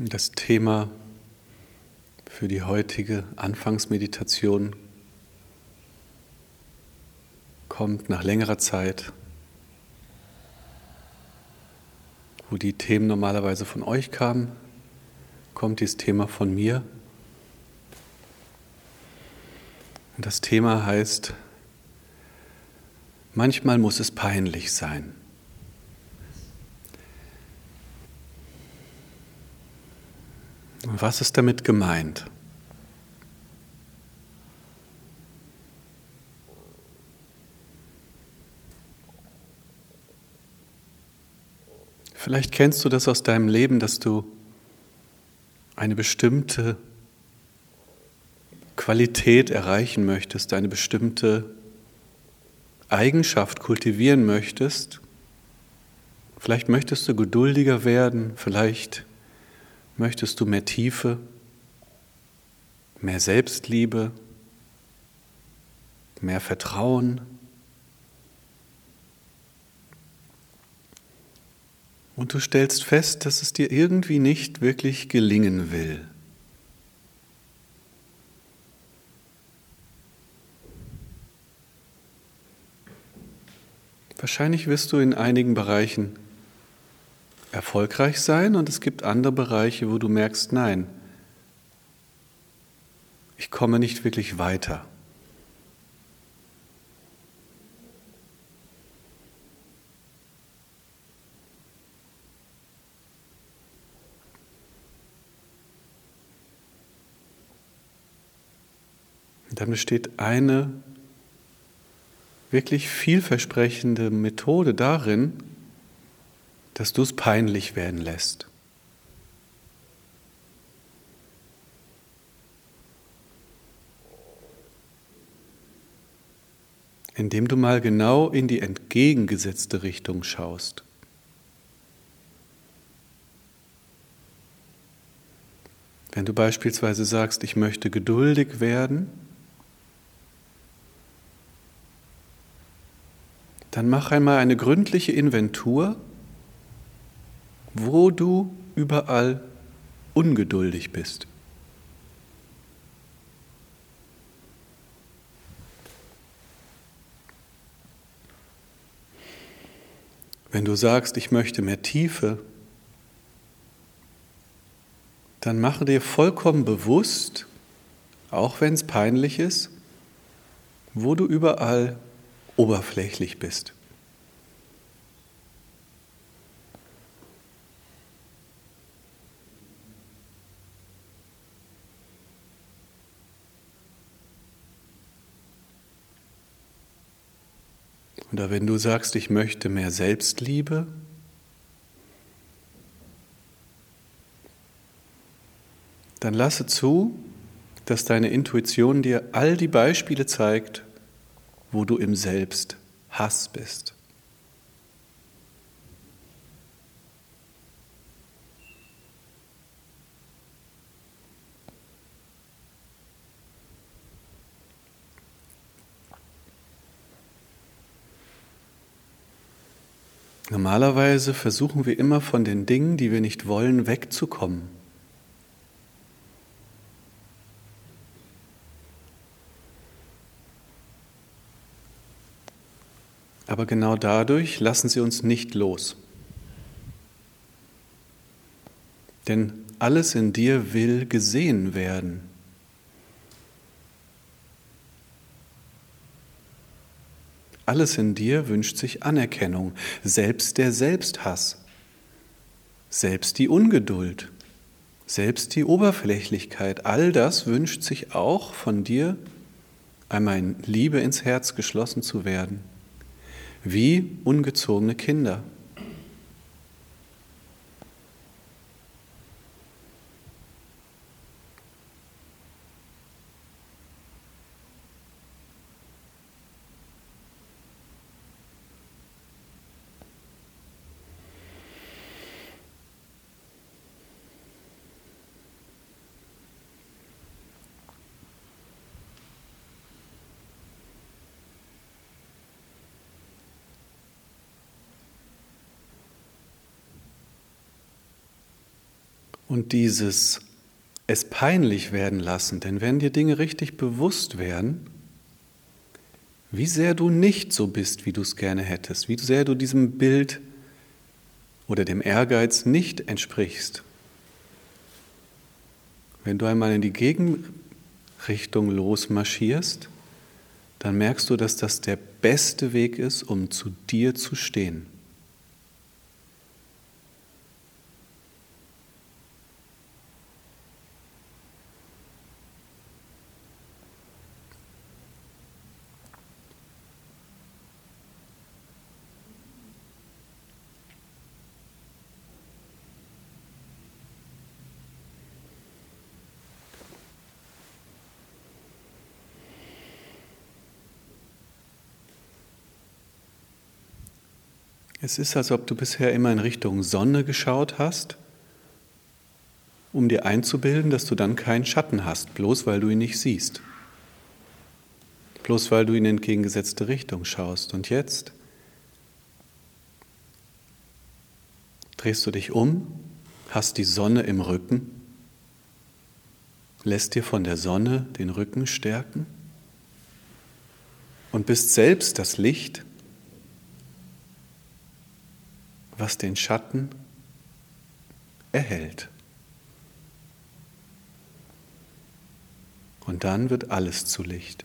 Das Thema für die heutige Anfangsmeditation kommt nach längerer Zeit, wo die Themen normalerweise von euch kamen, kommt dieses Thema von mir. Und das Thema heißt, manchmal muss es peinlich sein. Was ist damit gemeint? Vielleicht kennst du das aus deinem Leben, dass du eine bestimmte Qualität erreichen möchtest, eine bestimmte Eigenschaft kultivieren möchtest. Vielleicht möchtest du geduldiger werden, vielleicht Möchtest du mehr Tiefe, mehr Selbstliebe, mehr Vertrauen? Und du stellst fest, dass es dir irgendwie nicht wirklich gelingen will. Wahrscheinlich wirst du in einigen Bereichen erfolgreich sein und es gibt andere Bereiche, wo du merkst, nein, ich komme nicht wirklich weiter. dann besteht eine wirklich vielversprechende Methode darin, dass du es peinlich werden lässt. Indem du mal genau in die entgegengesetzte Richtung schaust. Wenn du beispielsweise sagst, ich möchte geduldig werden, dann mach einmal eine gründliche Inventur wo du überall ungeduldig bist. Wenn du sagst, ich möchte mehr Tiefe, dann mache dir vollkommen bewusst, auch wenn es peinlich ist, wo du überall oberflächlich bist. Oder wenn du sagst, ich möchte mehr Selbstliebe, dann lasse zu, dass deine Intuition dir all die Beispiele zeigt, wo du im Selbst Hass bist. Normalerweise versuchen wir immer von den Dingen, die wir nicht wollen, wegzukommen. Aber genau dadurch lassen sie uns nicht los. Denn alles in dir will gesehen werden. Alles in dir wünscht sich Anerkennung, selbst der Selbsthass, selbst die Ungeduld, selbst die Oberflächlichkeit, all das wünscht sich auch von dir, einmal in Liebe ins Herz geschlossen zu werden, wie ungezogene Kinder. Und dieses es peinlich werden lassen, denn wenn dir Dinge richtig bewusst werden, wie sehr du nicht so bist, wie du es gerne hättest, wie sehr du diesem Bild oder dem Ehrgeiz nicht entsprichst, wenn du einmal in die Gegenrichtung losmarschierst, dann merkst du, dass das der beste Weg ist, um zu dir zu stehen. Es ist, als ob du bisher immer in Richtung Sonne geschaut hast, um dir einzubilden, dass du dann keinen Schatten hast, bloß weil du ihn nicht siehst. Bloß weil du in entgegengesetzte Richtung schaust. Und jetzt drehst du dich um, hast die Sonne im Rücken, lässt dir von der Sonne den Rücken stärken und bist selbst das Licht, was den Schatten erhält. Und dann wird alles zu Licht.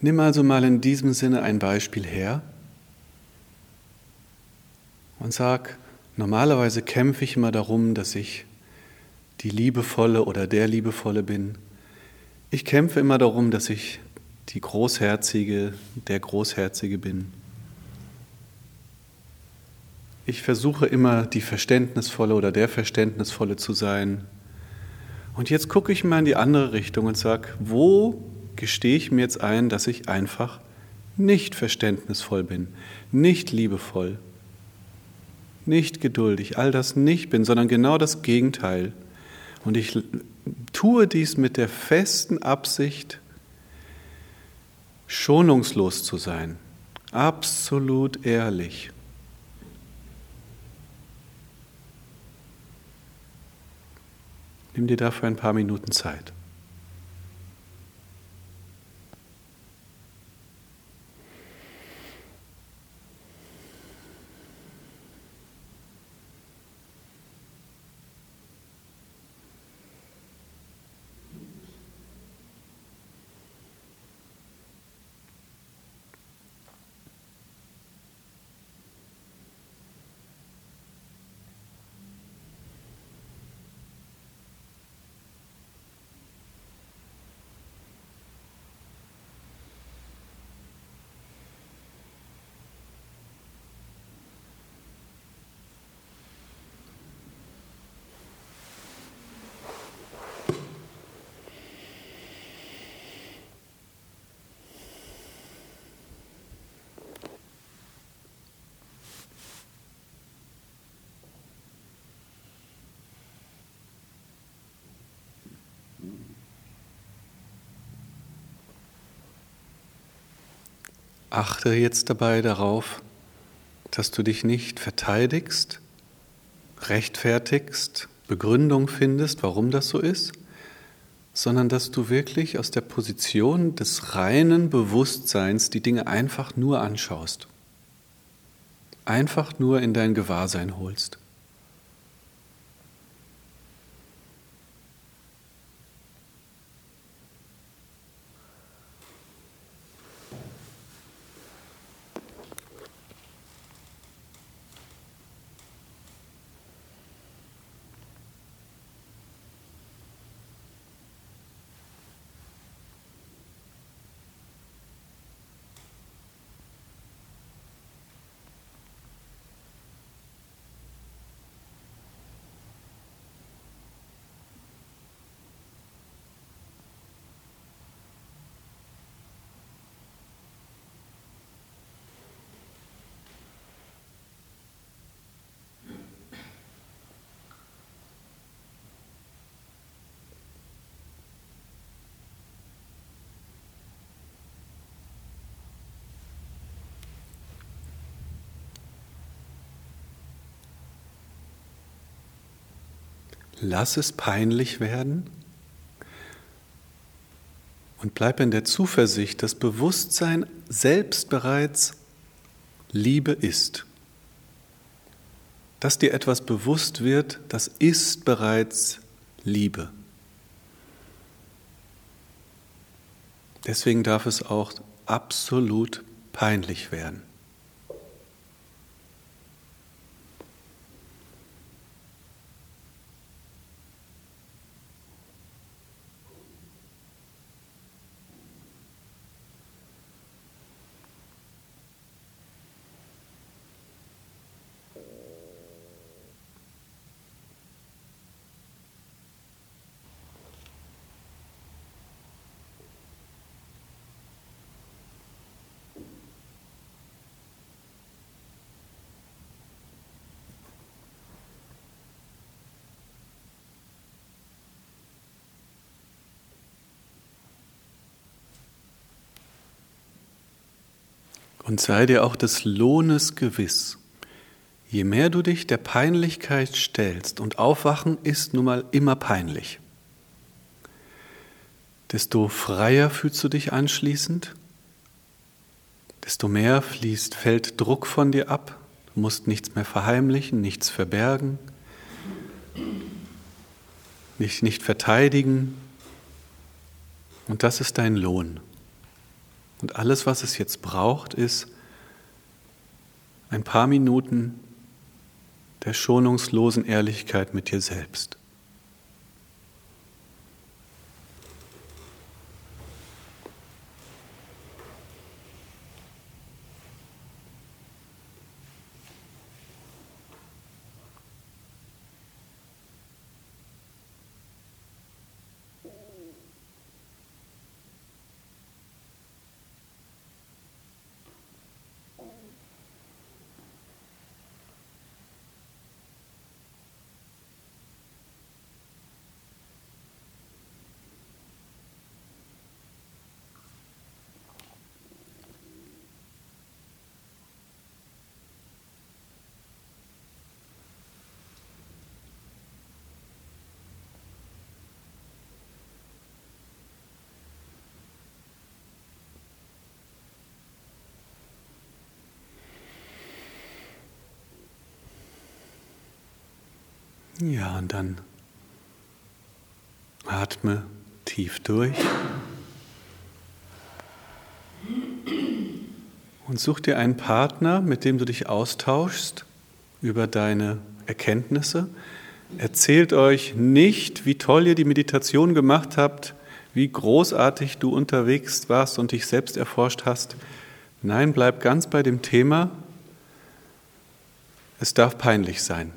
Nimm also mal in diesem Sinne ein Beispiel her und sag, normalerweise kämpfe ich immer darum, dass ich die Liebevolle oder der Liebevolle bin. Ich kämpfe immer darum, dass ich die Großherzige, der Großherzige bin. Ich versuche immer, die Verständnisvolle oder der Verständnisvolle zu sein. Und jetzt gucke ich mal in die andere Richtung und sage, wo gestehe ich mir jetzt ein, dass ich einfach nicht verständnisvoll bin, nicht liebevoll nicht geduldig, all das nicht bin, sondern genau das Gegenteil. Und ich tue dies mit der festen Absicht, schonungslos zu sein, absolut ehrlich. Nimm dir dafür ein paar Minuten Zeit. Achte jetzt dabei darauf, dass du dich nicht verteidigst, rechtfertigst, Begründung findest, warum das so ist, sondern dass du wirklich aus der Position des reinen Bewusstseins die Dinge einfach nur anschaust, einfach nur in dein Gewahrsein holst. Lass es peinlich werden und bleib in der Zuversicht, dass Bewusstsein selbst bereits Liebe ist. Dass dir etwas bewusst wird, das ist bereits Liebe. Deswegen darf es auch absolut peinlich werden. Und sei dir auch des Lohnes gewiss. Je mehr du dich der Peinlichkeit stellst, und Aufwachen ist nun mal immer peinlich, desto freier fühlst du dich anschließend, desto mehr fließt, fällt Druck von dir ab, du musst nichts mehr verheimlichen, nichts verbergen, dich nicht verteidigen. Und das ist dein Lohn. Und alles, was es jetzt braucht, ist ein paar Minuten der schonungslosen Ehrlichkeit mit dir selbst. Ja, und dann atme tief durch und such dir einen Partner, mit dem du dich austauschst über deine Erkenntnisse. Erzählt euch nicht, wie toll ihr die Meditation gemacht habt, wie großartig du unterwegs warst und dich selbst erforscht hast. Nein, bleib ganz bei dem Thema. Es darf peinlich sein.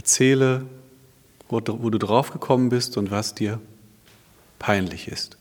Erzähle, wo, wo du draufgekommen bist und was dir peinlich ist.